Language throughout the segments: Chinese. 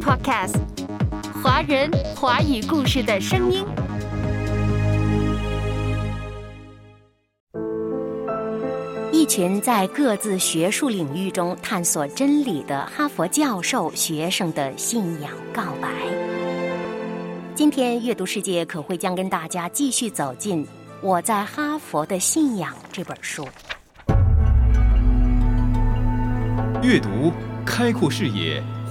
Podcast，华人华语故事的声音。一群在各自学术领域中探索真理的哈佛教授学生的信仰告白。今天阅读世界可会将跟大家继续走进《我在哈佛的信仰》这本书。阅读开阔视野，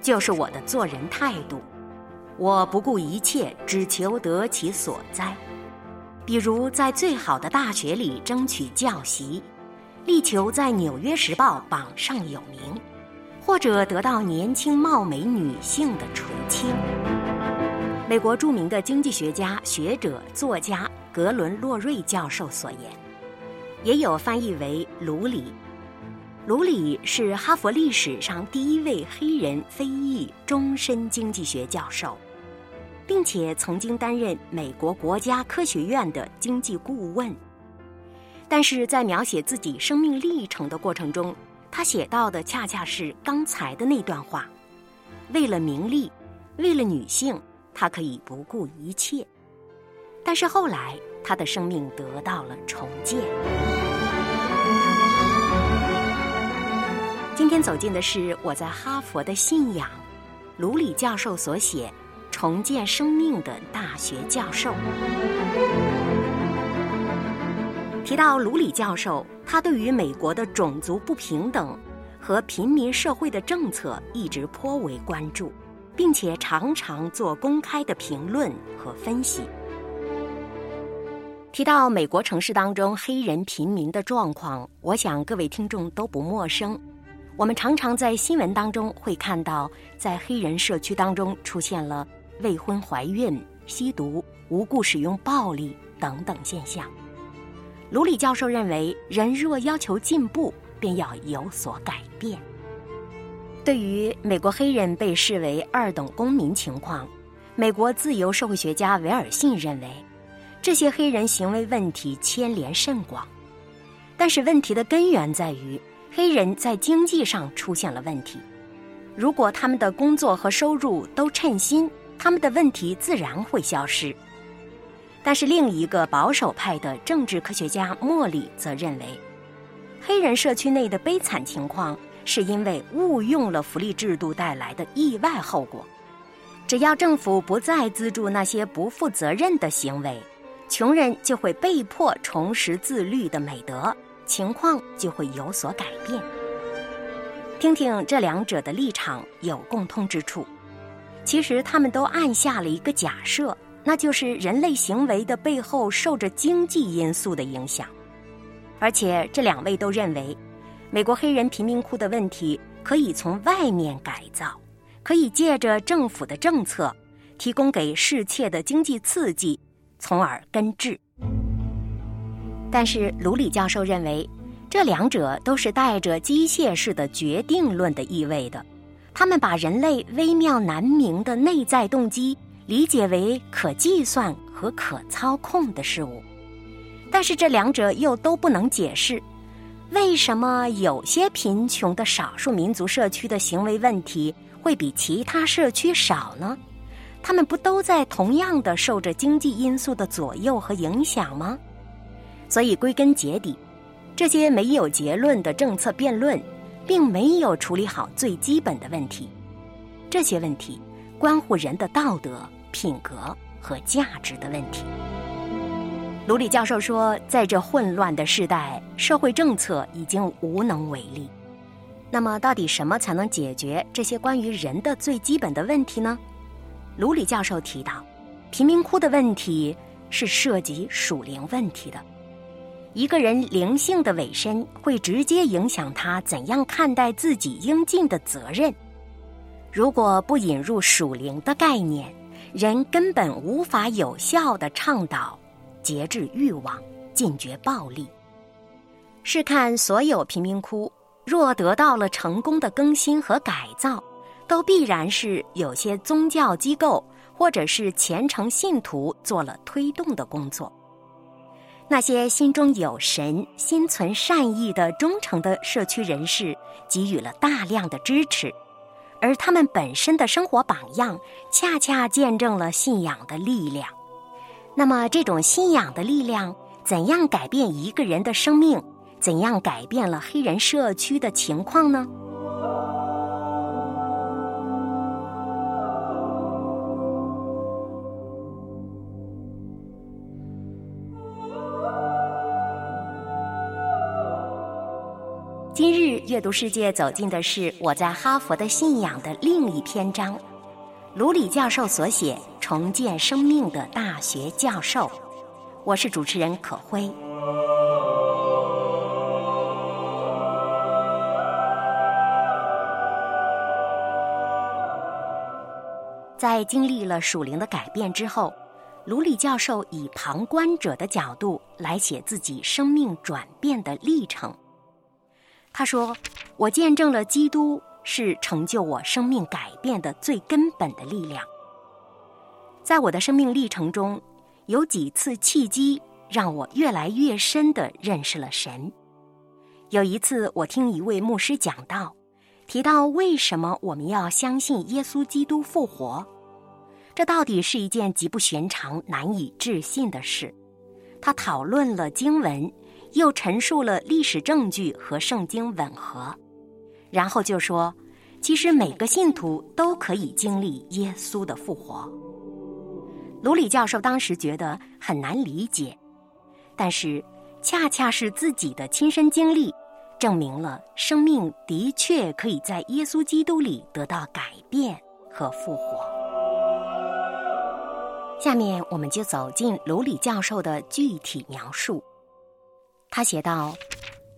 就是我的做人态度。我不顾一切，只求得其所哉。比如在最好的大学里争取教席，力求在《纽约时报》榜上有名，或者得到年轻貌美女性的垂青。美国著名的经济学家、学者、作家格伦·洛瑞教授所言，也有翻译为卢里。卢里是哈佛历史上第一位黑人非裔终身经济学教授，并且曾经担任美国国家科学院的经济顾问。但是在描写自己生命历程的过程中，他写到的恰恰是刚才的那段话：为了名利，为了女性，他可以不顾一切。但是后来，他的生命得到了重建。今天走进的是我在哈佛的信仰，卢里教授所写《重建生命的大学教授》。提到卢里教授，他对于美国的种族不平等和平民社会的政策一直颇为关注，并且常常做公开的评论和分析。提到美国城市当中黑人平民的状况，我想各位听众都不陌生。我们常常在新闻当中会看到，在黑人社区当中出现了未婚怀孕、吸毒、无故使用暴力等等现象。卢里教授认为，人若要求进步，便要有所改变。对于美国黑人被视为二等公民情况，美国自由社会学家维尔信认为，这些黑人行为问题牵连甚广，但是问题的根源在于。黑人在经济上出现了问题，如果他们的工作和收入都称心，他们的问题自然会消失。但是另一个保守派的政治科学家莫里则认为，黑人社区内的悲惨情况是因为误用了福利制度带来的意外后果。只要政府不再资助那些不负责任的行为，穷人就会被迫重拾自律的美德。情况就会有所改变。听听这两者的立场有共通之处，其实他们都按下了一个假设，那就是人类行为的背后受着经济因素的影响。而且这两位都认为，美国黑人贫民窟的问题可以从外面改造，可以借着政府的政策提供给世切的经济刺激，从而根治。但是卢里教授认为，这两者都是带着机械式的决定论的意味的。他们把人类微妙难明的内在动机理解为可计算和可操控的事物。但是这两者又都不能解释，为什么有些贫穷的少数民族社区的行为问题会比其他社区少呢？他们不都在同样的受着经济因素的左右和影响吗？所以，归根结底，这些没有结论的政策辩论，并没有处理好最基本的问题。这些问题关乎人的道德、品格和价值的问题。卢里教授说，在这混乱的时代，社会政策已经无能为力。那么，到底什么才能解决这些关于人的最基本的问题呢？卢里教授提到，贫民窟的问题是涉及属灵问题的。一个人灵性的委身会直接影响他怎样看待自己应尽的责任。如果不引入属灵的概念，人根本无法有效的倡导节制欲望、禁绝暴力。试看所有贫民窟，若得到了成功的更新和改造，都必然是有些宗教机构或者是虔诚信徒做了推动的工作。那些心中有神、心存善意的忠诚的社区人士给予了大量的支持。而他们本身的生活榜样，恰恰见证了信仰的力量。那么，这种信仰的力量怎样改变一个人的生命？怎样改变了黑人社区的情况呢？阅读世界走进的是我在哈佛的信仰的另一篇章，卢里教授所写《重建生命的大学教授》。我是主持人可辉。在经历了属灵的改变之后，卢里教授以旁观者的角度来写自己生命转变的历程。他说：“我见证了基督是成就我生命改变的最根本的力量。在我的生命历程中，有几次契机让我越来越深的认识了神。有一次，我听一位牧师讲到，提到为什么我们要相信耶稣基督复活，这到底是一件极不寻常、难以置信的事。他讨论了经文。”又陈述了历史证据和圣经吻合，然后就说，其实每个信徒都可以经历耶稣的复活。卢里教授当时觉得很难理解，但是恰恰是自己的亲身经历，证明了生命的确可以在耶稣基督里得到改变和复活。下面我们就走进卢里教授的具体描述。他写道：“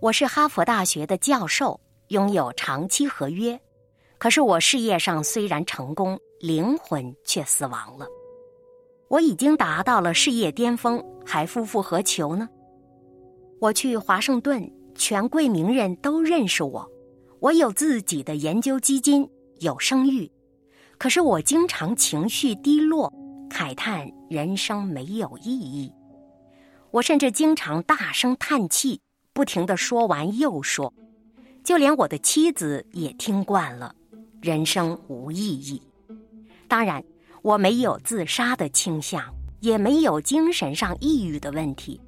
我是哈佛大学的教授，拥有长期合约。可是我事业上虽然成功，灵魂却死亡了。我已经达到了事业巅峰，还夫复何求呢？我去华盛顿，权贵名人都认识我。我有自己的研究基金，有声誉。可是我经常情绪低落，慨叹人生没有意义。”我甚至经常大声叹气，不停的说完又说，就连我的妻子也听惯了，人生无意义。当然，我没有自杀的倾向，也没有精神上抑郁的问题，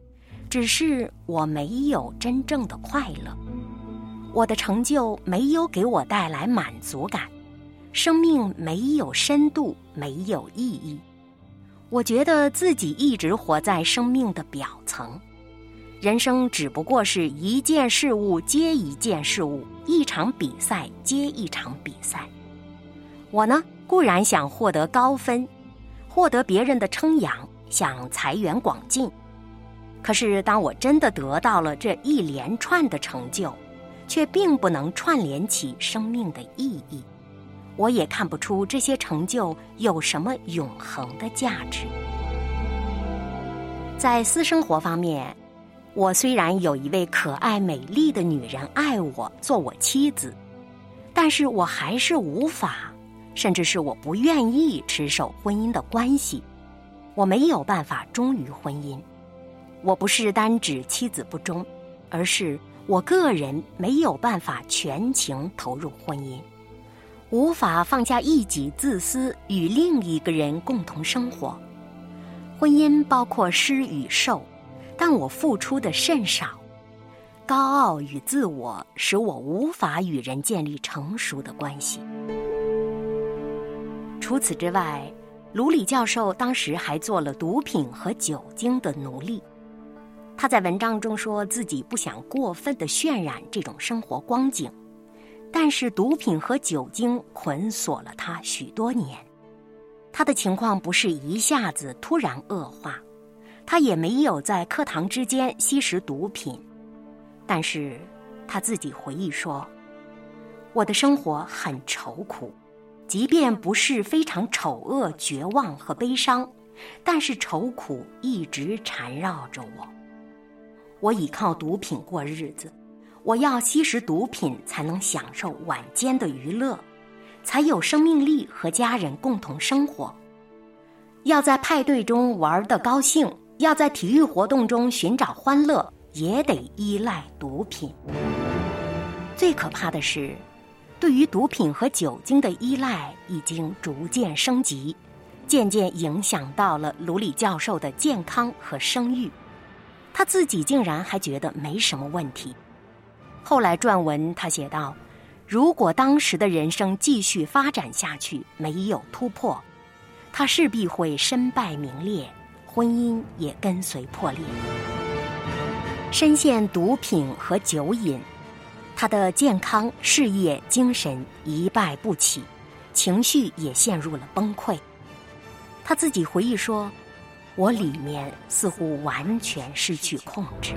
只是我没有真正的快乐。我的成就没有给我带来满足感，生命没有深度，没有意义。我觉得自己一直活在生命的表层，人生只不过是一件事物接一件事物，一场比赛接一场比赛。我呢，固然想获得高分，获得别人的称扬，想财源广进。可是，当我真的得到了这一连串的成就，却并不能串联起生命的意义。我也看不出这些成就有什么永恒的价值。在私生活方面，我虽然有一位可爱美丽的女人爱我做我妻子，但是我还是无法，甚至是我不愿意持守婚姻的关系。我没有办法忠于婚姻。我不是单指妻子不忠，而是我个人没有办法全情投入婚姻。无法放下一己自私，与另一个人共同生活。婚姻包括施与受，但我付出的甚少。高傲与自我使我无法与人建立成熟的关系。除此之外，卢里教授当时还做了毒品和酒精的奴隶。他在文章中说自己不想过分的渲染这种生活光景。但是毒品和酒精捆锁了他许多年，他的情况不是一下子突然恶化，他也没有在课堂之间吸食毒品，但是他自己回忆说：“我的生活很愁苦，即便不是非常丑恶、绝望和悲伤，但是愁苦一直缠绕着我。我倚靠毒品过日子，我要吸食毒品才能享受晚间的娱乐，才有生命力和家人共同生活。要在派对中玩得高兴，要在体育活动中寻找欢乐，也得依赖毒品。最可怕的是。对于毒品和酒精的依赖已经逐渐升级，渐渐影响到了卢里教授的健康和声誉。他自己竟然还觉得没什么问题。后来撰文，他写道：“如果当时的人生继续发展下去，没有突破，他势必会身败名裂，婚姻也跟随破裂。深陷毒品和酒瘾。”他的健康、事业、精神一败不起，情绪也陷入了崩溃。他自己回忆说：“我里面似乎完全失去控制。”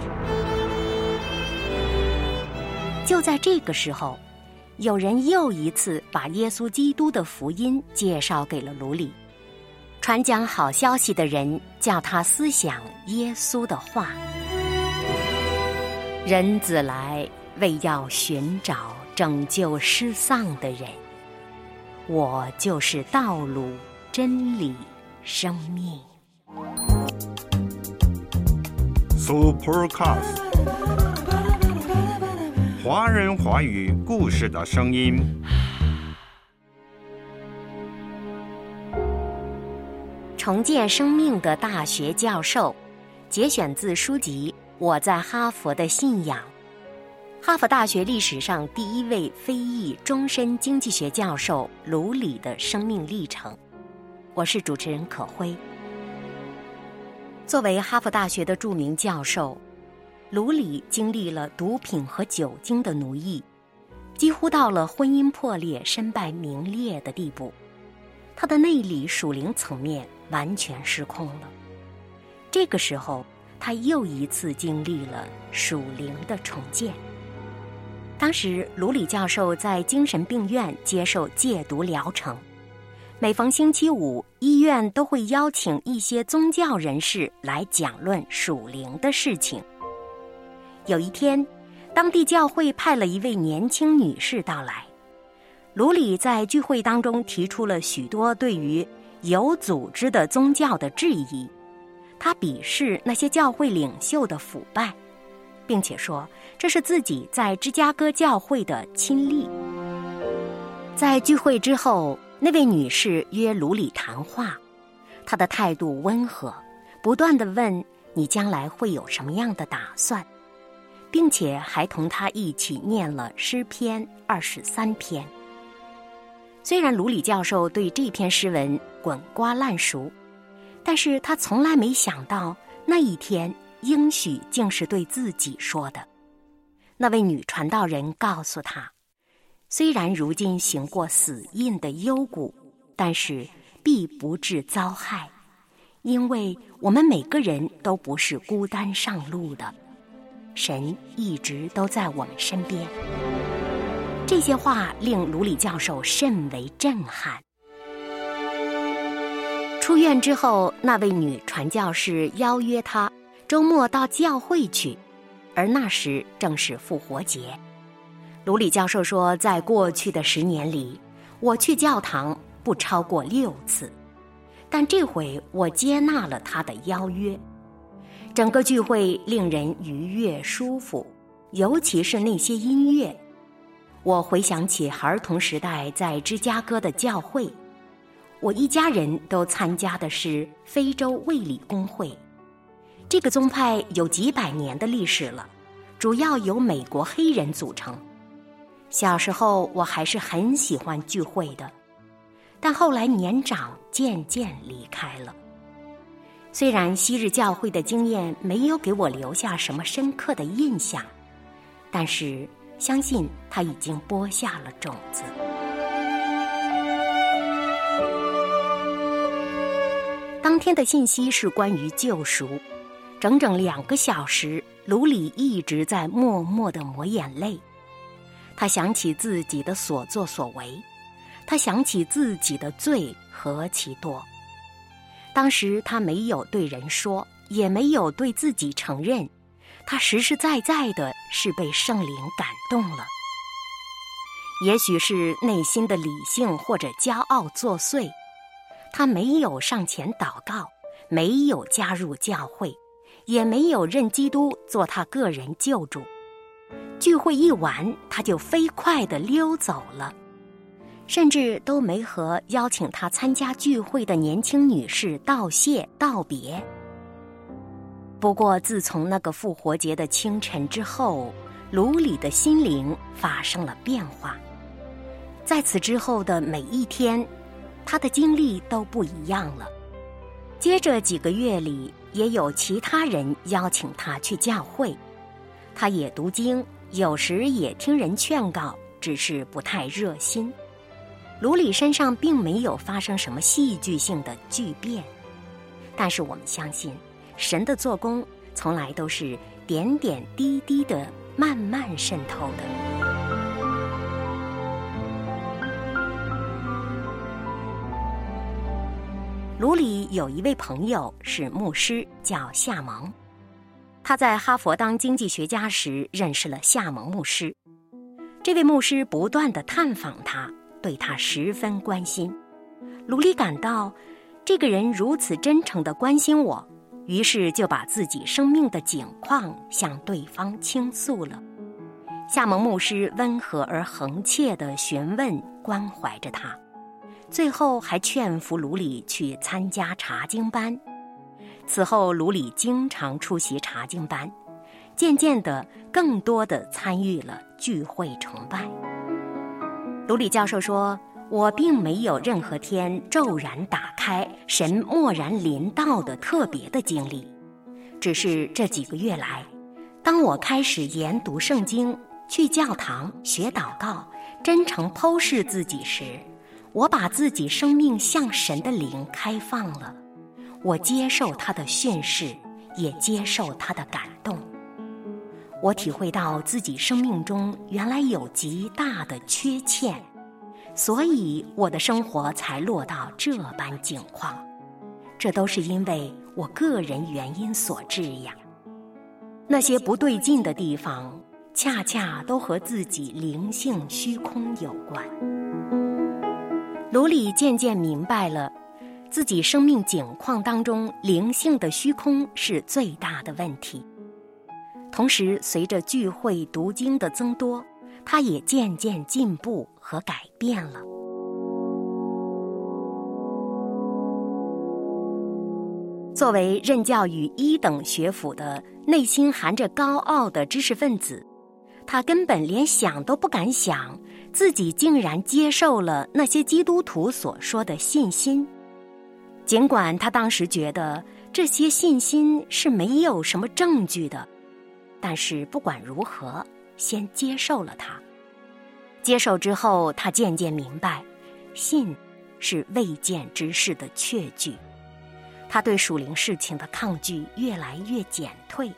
就在这个时候，有人又一次把耶稣基督的福音介绍给了卢里。传讲好消息的人叫他思想耶稣的话：“人子来。”为要寻找拯救失丧的人，我就是道路、真理、生命。Supercast，华人华语故事的声音。重建生命的大学教授，节选自书籍《我在哈佛的信仰》。哈佛大学历史上第一位非裔终身经济学教授卢里的生命历程，我是主持人可辉。作为哈佛大学的著名教授，卢里经历了毒品和酒精的奴役，几乎到了婚姻破裂、身败名裂的地步。他的内里属灵层面完全失控了。这个时候，他又一次经历了属灵的重建。当时，卢里教授在精神病院接受戒毒疗程。每逢星期五，医院都会邀请一些宗教人士来讲论属灵的事情。有一天，当地教会派了一位年轻女士到来。卢里在聚会当中提出了许多对于有组织的宗教的质疑，他鄙视那些教会领袖的腐败。并且说这是自己在芝加哥教会的亲历。在聚会之后，那位女士约卢里谈话，她的态度温和，不断的问你将来会有什么样的打算，并且还同他一起念了诗篇二十三篇。虽然卢里教授对这篇诗文滚瓜烂熟，但是他从来没想到那一天。应许竟是对自己说的。那位女传道人告诉他：“虽然如今行过死印的幽谷，但是必不致遭害，因为我们每个人都不是孤单上路的，神一直都在我们身边。”这些话令卢里教授甚为震撼。出院之后，那位女传教士邀约他。周末到教会去，而那时正是复活节。卢里教授说，在过去的十年里，我去教堂不超过六次，但这回我接纳了他的邀约。整个聚会令人愉悦舒服，尤其是那些音乐。我回想起儿童时代在芝加哥的教会，我一家人都参加的是非洲卫理公会。这个宗派有几百年的历史了，主要由美国黑人组成。小时候我还是很喜欢聚会的，但后来年长渐渐离开了。虽然昔日教会的经验没有给我留下什么深刻的印象，但是相信它已经播下了种子。当天的信息是关于救赎。整整两个小时，卢里一直在默默的抹眼泪。他想起自己的所作所为，他想起自己的罪何其多。当时他没有对人说，也没有对自己承认，他实实在在的是被圣灵感动了。也许是内心的理性或者骄傲作祟，他没有上前祷告，没有加入教会，也没有认基督做他个人救主。聚会一完，他就飞快地溜走了，甚至都没和邀请他参加聚会的年轻女士道谢道别。不过，自从那个复活节的清晨之后，卢里的心灵发生了变化。在此之后的每一天，他的经历都不一样了。接着几个月里，也有其他人邀请他去教会，他也读经，有时也听人劝告，只是不太热心。卢里身上并没有发生什么戏剧性的巨变，但是我们相信，神的做工从来都是点点滴滴的慢慢渗透的。卢里有一位朋友是牧师，叫夏蒙。他在哈佛当经济学家时认识了夏蒙牧师。这位牧师不断的探访他，对他十分关心。卢里感到这个人如此真诚的关心我，于是就把自己生命的境况向对方倾诉了。夏蒙牧师温和而恒切的询问、关怀着他。最后还劝服卢里去参加查经班。此后，卢里经常出席查经班，渐渐的，更多的参与了聚会崇拜。卢里教授说：“我并没有任何天骤然打开，神蓦然临到的特别的经历，只是这几个月来，当我开始研读圣经、去教堂学祷告、真诚剖视自己时。”我把自己生命向神的灵开放了，我接受他的训示，也接受他的感动。我体会到自己生命中原来有极大的缺欠，所以我的生活才落到这般境况。这都是因为我个人原因所致呀。那些不对劲的地方，恰恰都和自己灵性虚空有关。卢里渐渐明白了，自己生命境况当中灵性的虚空是最大的问题。同时，随着聚会读经的增多，他也渐渐进步和改变了。作为任教于一等学府的、内心含着高傲的知识分子，他根本连想都不敢想。自己竟然接受了那些基督徒所说的信心，尽管他当时觉得这些信心是没有什么证据的，但是不管如何，先接受了它。接受之后，他渐渐明白，信是未见之事的确据。他对属灵事情的抗拒越来越减退，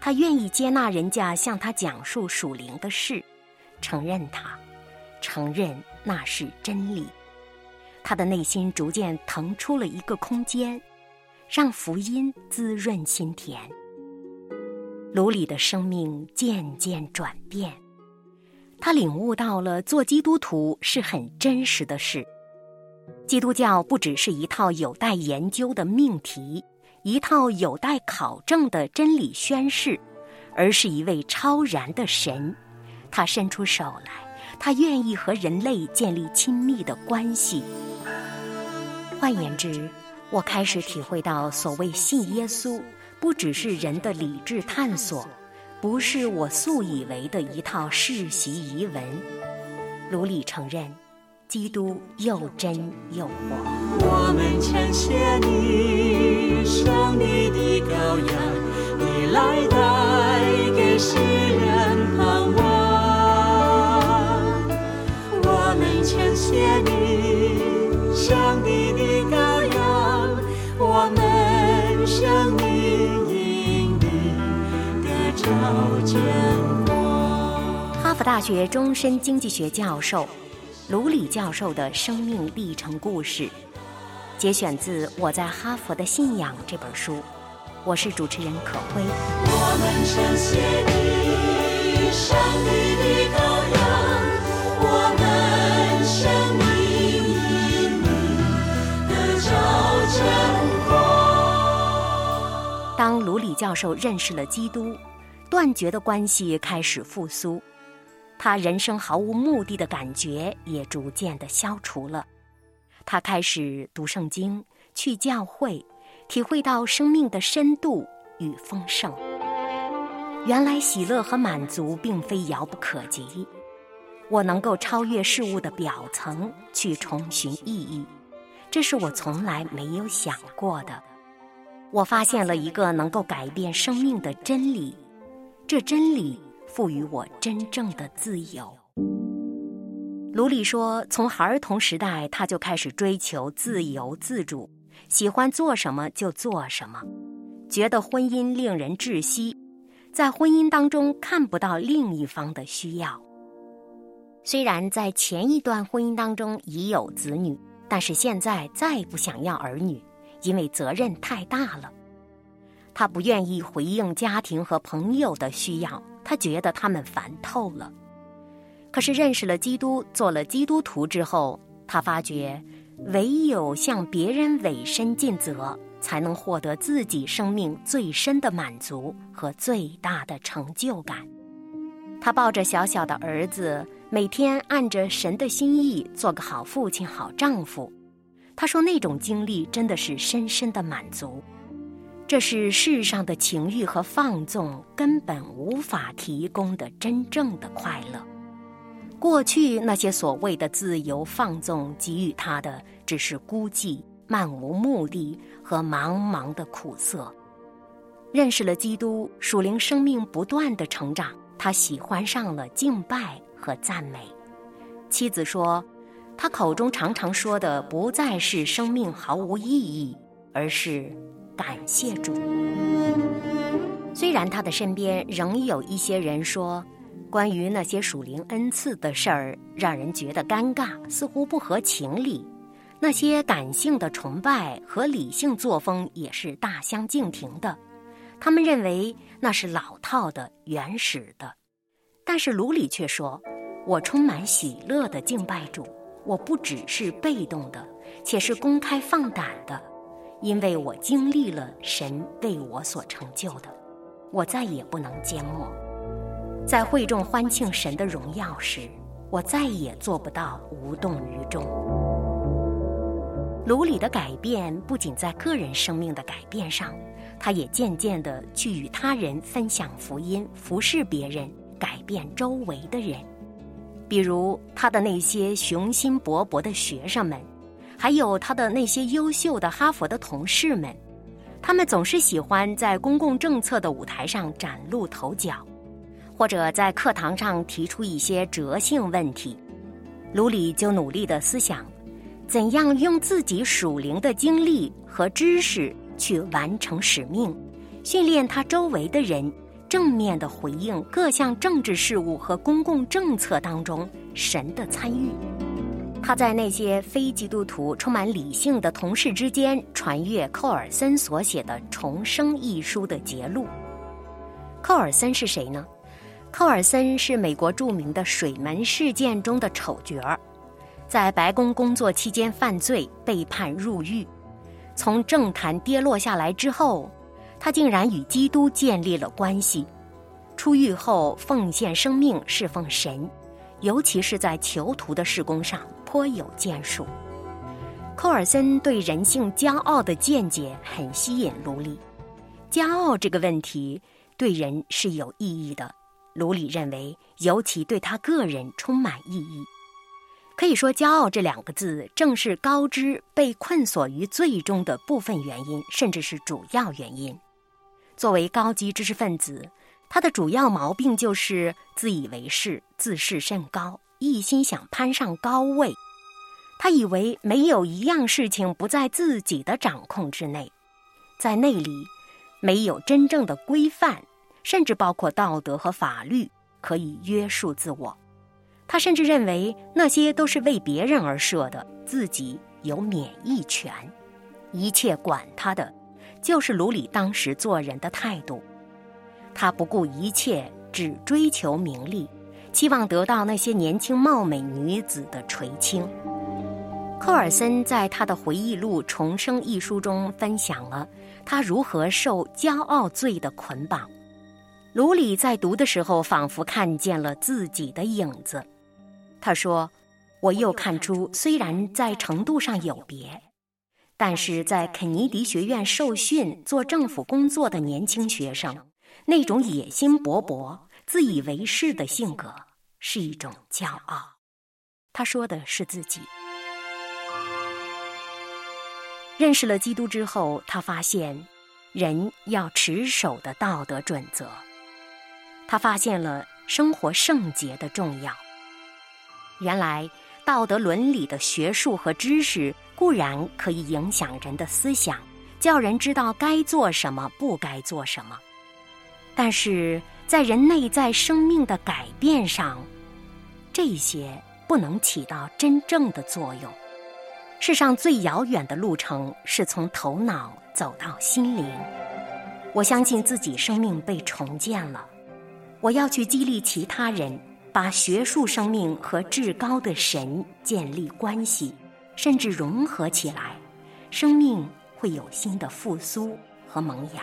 他愿意接纳人家向他讲述属灵的事，承认他。承认那是真理，他的内心逐渐腾出了一个空间，让福音滋润心田。卢里的生命渐渐转变，他领悟到了做基督徒是很真实的事。基督教不只是一套有待研究的命题，一套有待考证的真理宣誓，而是一位超然的神，他伸出手来。他愿意和人类建立亲密的关系。换言之，我开始体会到，所谓信耶稣，不只是人的理智探索，不是我素以为的一套世袭遗文。卢里承认，基督又真又活。我们称谢你，上帝的羔羊，你来带给世人盼望。牵谢你，哈佛大学终身经济学教授、卢里教授的生命历程故事，节选自《我在哈佛的信仰》这本书。我是主持人可辉。我们称谢你，上帝的羔羊，我们生命因你得着真光。当卢里教授认识了基督，断绝的关系开始复苏，他人生毫无目的的感觉也逐渐的消除了。他开始读圣经，去教会。体会到生命的深度与丰盛。原来喜乐和满足并非遥不可及，我能够超越事物的表层去重寻意义，这是我从来没有想过的。我发现了一个能够改变生命的真理，这真理赋予我真正的自由。卢里说，从孩童时代他就开始追求自由自主。喜欢做什么就做什么，觉得婚姻令人窒息，在婚姻当中看不到另一方的需要。虽然在前一段婚姻当中已有子女，但是现在再不想要儿女，因为责任太大了。他不愿意回应家庭和朋友的需要，他觉得他们烦透了。可是认识了基督，做了基督徒之后，他发觉。唯有向别人委身尽责，才能获得自己生命最深的满足和最大的成就感。他抱着小小的儿子，每天按着神的心意做个好父亲、好丈夫。他说：“那种经历真的是深深的满足，这是世上的情欲和放纵根本无法提供的真正的快乐。”过去那些所谓的自由放纵给予他的，只是孤寂、漫无目的和茫茫的苦涩。认识了基督，属灵生命不断的成长，他喜欢上了敬拜和赞美。妻子说，他口中常常说的不再是生命毫无意义，而是感谢主。虽然他的身边仍有一些人说。关于那些属灵恩赐的事儿，让人觉得尴尬，似乎不合情理。那些感性的崇拜和理性作风也是大相径庭的。他们认为那是老套的、原始的。但是卢里却说：“我充满喜乐的敬拜主，我不只是被动的，且是公开放胆的，因为我经历了神为我所成就的，我再也不能缄默。”在会众欢庆神的荣耀时，我再也做不到无动于衷。卢里的改变不仅在个人生命的改变上，他也渐渐地去与他人分享福音，服侍别人，改变周围的人。比如他的那些雄心勃勃的学生们，还有他的那些优秀的哈佛的同事们，他们总是喜欢在公共政策的舞台上崭露头角。或者在课堂上提出一些哲性问题，卢里就努力的思想，怎样用自己属灵的经历和知识去完成使命，训练他周围的人正面的回应各项政治事务和公共政策当中神的参与。他在那些非基督徒充满理性的同事之间传阅寇尔森所写的《重生》一书的节录。寇尔森是谁呢？寇尔森是美国著名的水门事件中的丑角儿，在白宫工作期间犯罪被判入狱，从政坛跌落下来之后，他竟然与基督建立了关系。出狱后奉献生命侍奉神，尤其是在囚徒的事工上颇有建树。寇尔森对人性骄傲的见解很吸引卢里，骄傲这个问题对人是有意义的。卢里认为，尤其对他个人充满意义。可以说，“骄傲”这两个字正是高知被困锁于最终的部分原因，甚至是主要原因。作为高级知识分子，他的主要毛病就是自以为是、自视甚高，一心想攀上高位。他以为没有一样事情不在自己的掌控之内，在那里没有真正的规范。甚至包括道德和法律可以约束自我，他甚至认为那些都是为别人而设的，自己有免疫权，一切管他的，就是卢里当时做人的态度。他不顾一切，只追求名利，希望得到那些年轻貌美女子的垂青。科尔森在他的回忆录《重生》一书中分享了他如何受骄傲罪的捆绑。卢里在读的时候，仿佛看见了自己的影子。他说：“我又看出，虽然在程度上有别，但是在肯尼迪学院受训做政府工作的年轻学生，那种野心勃勃、自以为是的性格是一种骄傲。”他说的是自己。认识了基督之后，他发现人要持守的道德准则。他发现了生活圣洁的重要。原来，道德伦理的学术和知识固然可以影响人的思想，叫人知道该做什么，不该做什么。但是在人内在生命的改变上，这些不能起到真正的作用。世上最遥远的路程是从头脑走到心灵。我相信自己生命被重建了，我要去激励其他人，把学术生命和至高的神建立关系，甚至融合起来，生命会有新的复苏和萌芽。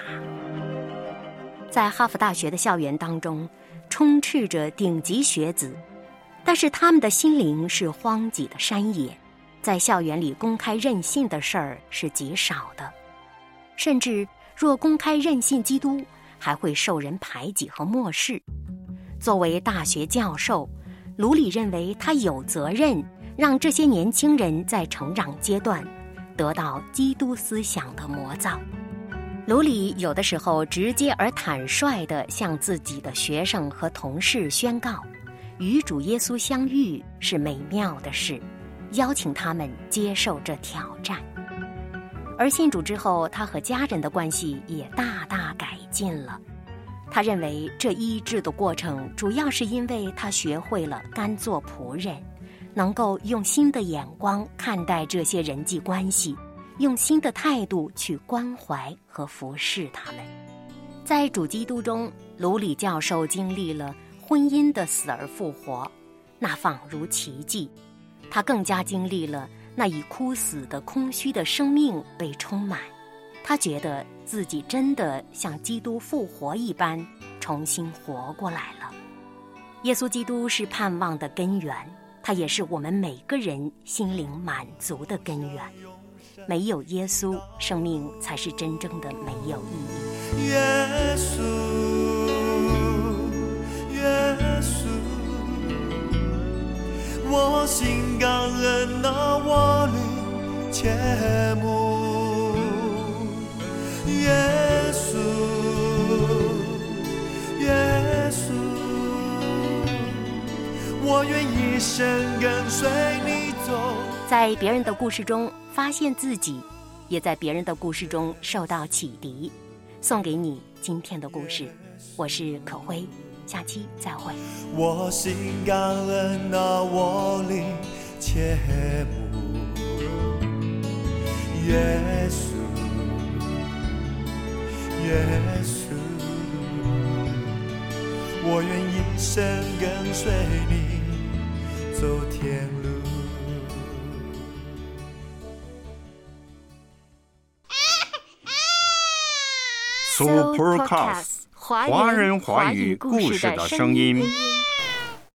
在哈佛大学的校园当中，充斥着顶级学子，但是他们的心灵是荒瘠的山野。在校园里公开任性的事儿是极少的，甚至若公开任性基督，还会受人排挤和漠视。作为大学教授，卢里认为他有责任让这些年轻人在成长阶段得到基督思想的磨造。卢里有的时候直接而坦率地向自己的学生和同事宣告：与主耶稣相遇是美妙的事。邀请他们接受这挑战，而信主之后，他和家人的关系也大大改进了。他认为这医治的过程，主要是因为他学会了甘做仆人，能够用新的眼光看待这些人际关系，用新的态度去关怀和服侍他们。在主基督中，卢里教授经历了婚姻的死而复活，那仿如奇迹。他更加经历了那已枯死的空虚的生命被充满，他觉得自己真的像基督复活一般重新活过来了。耶稣基督是盼望的根源，他也是我们每个人心灵满足的根源。没有耶稣，生命才是真正的没有意义。耶稣。我心感恩那我的切慕，耶稣，耶稣，我愿一生跟随你走。在别人的故事中发现自己，也在别人的故事中受到启迪。送给你今天的故事，我是可辉。下期再会。我心感恩那我灵切慕，耶稣，耶稣，我愿一生跟随你走天路。Supercast。华人华语故事的声音。